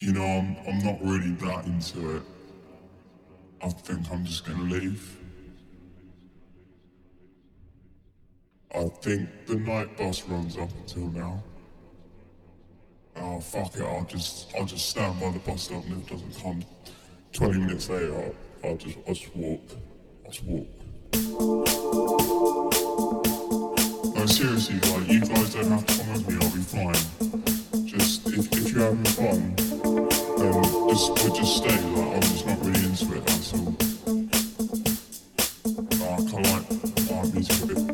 You know, I'm, I'm not really that into it. I think I'm just gonna leave. I think the night bus runs up until now. Oh fuck it, I'll just I'll just stand by the bus stop and if it doesn't come twenty minutes later I'll, I'll just I'll just walk. I'll just walk. No seriously like you guys don't have to come with me, I'll be fine. Just if, if you're having fun, music a bit,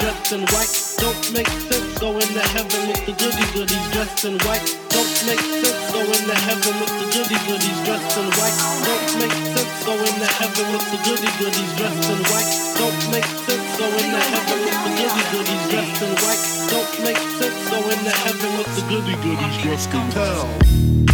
dressed in white don't make sense. going to heaven with the goody goodies dressed in white. Don't make sense. going to heaven with the goody goodies dressed in white. Don't make sense. going to heaven with the goody goodies dressed in white. Don't make sense. going to heaven with the goody goodies dressed in white. Don't make sense. going to heaven with the goody goodies dressed in white.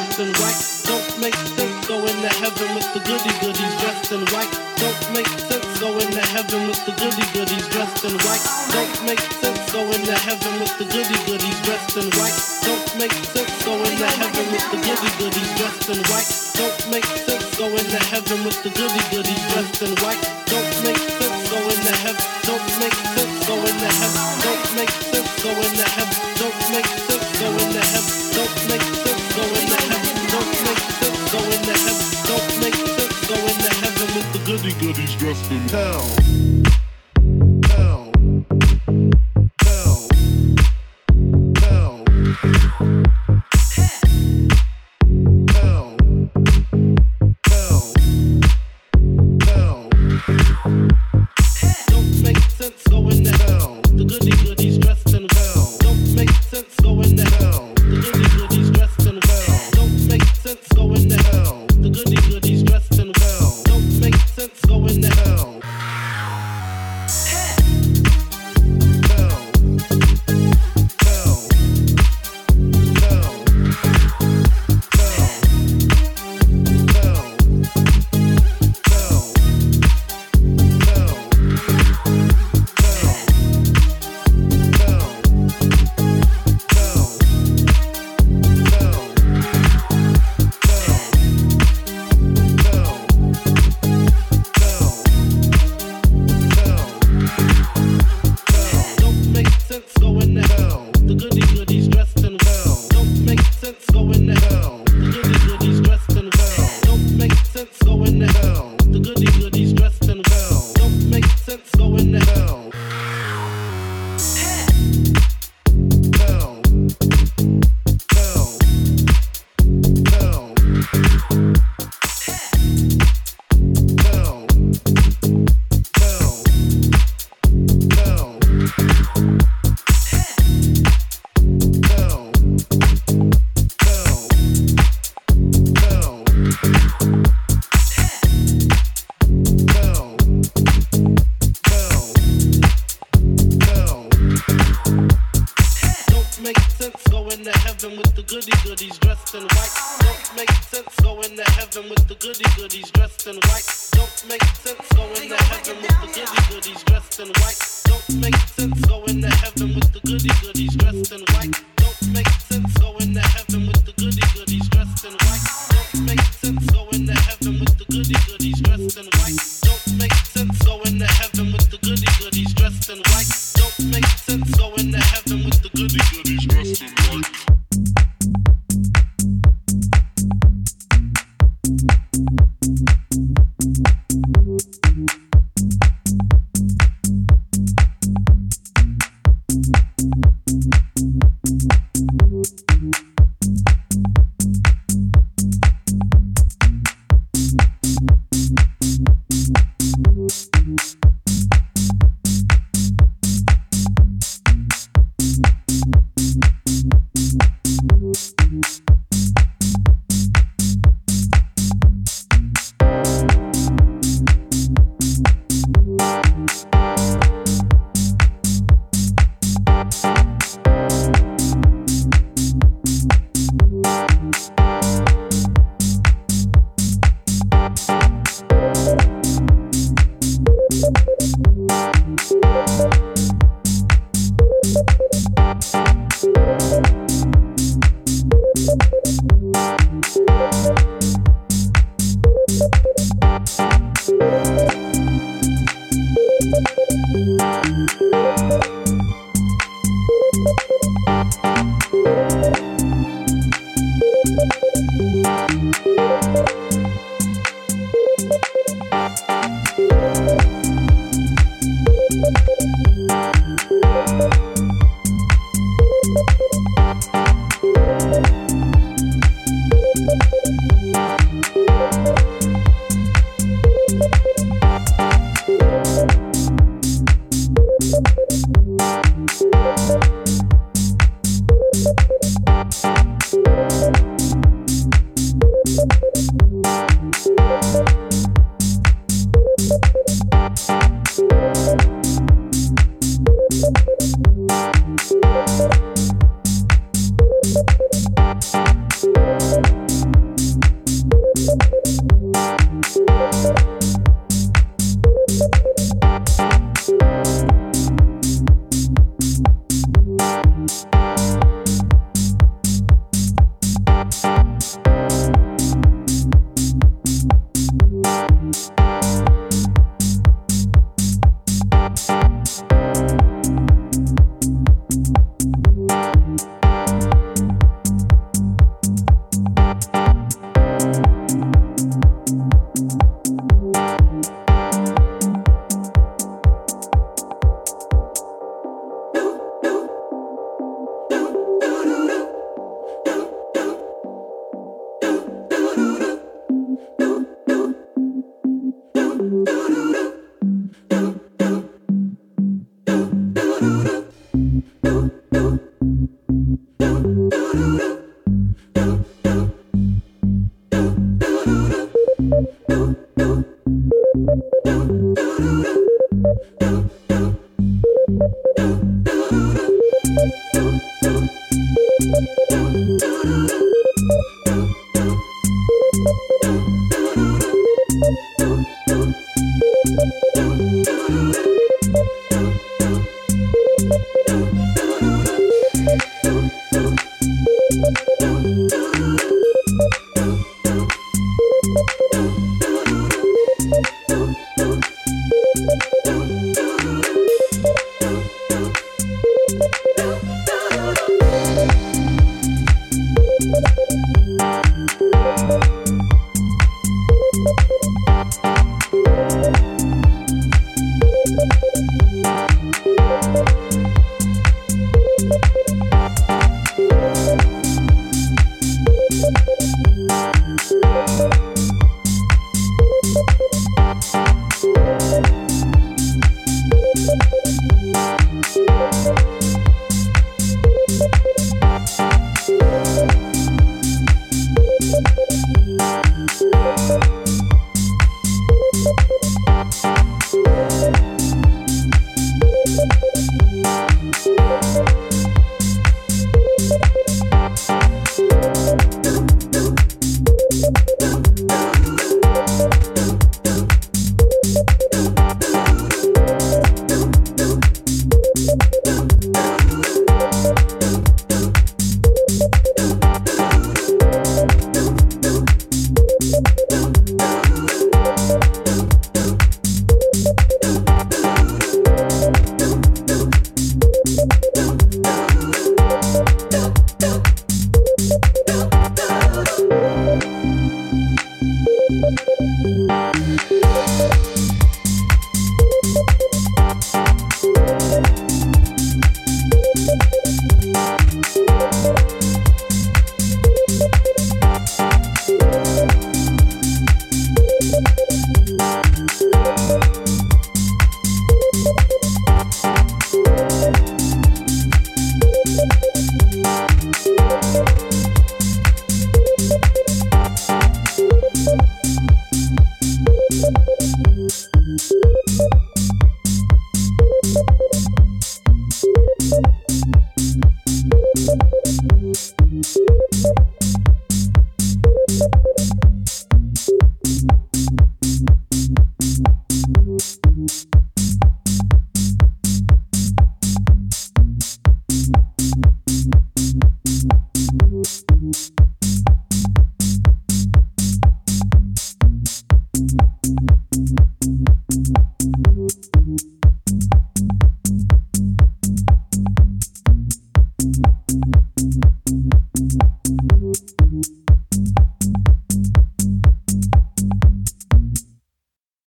and white don't make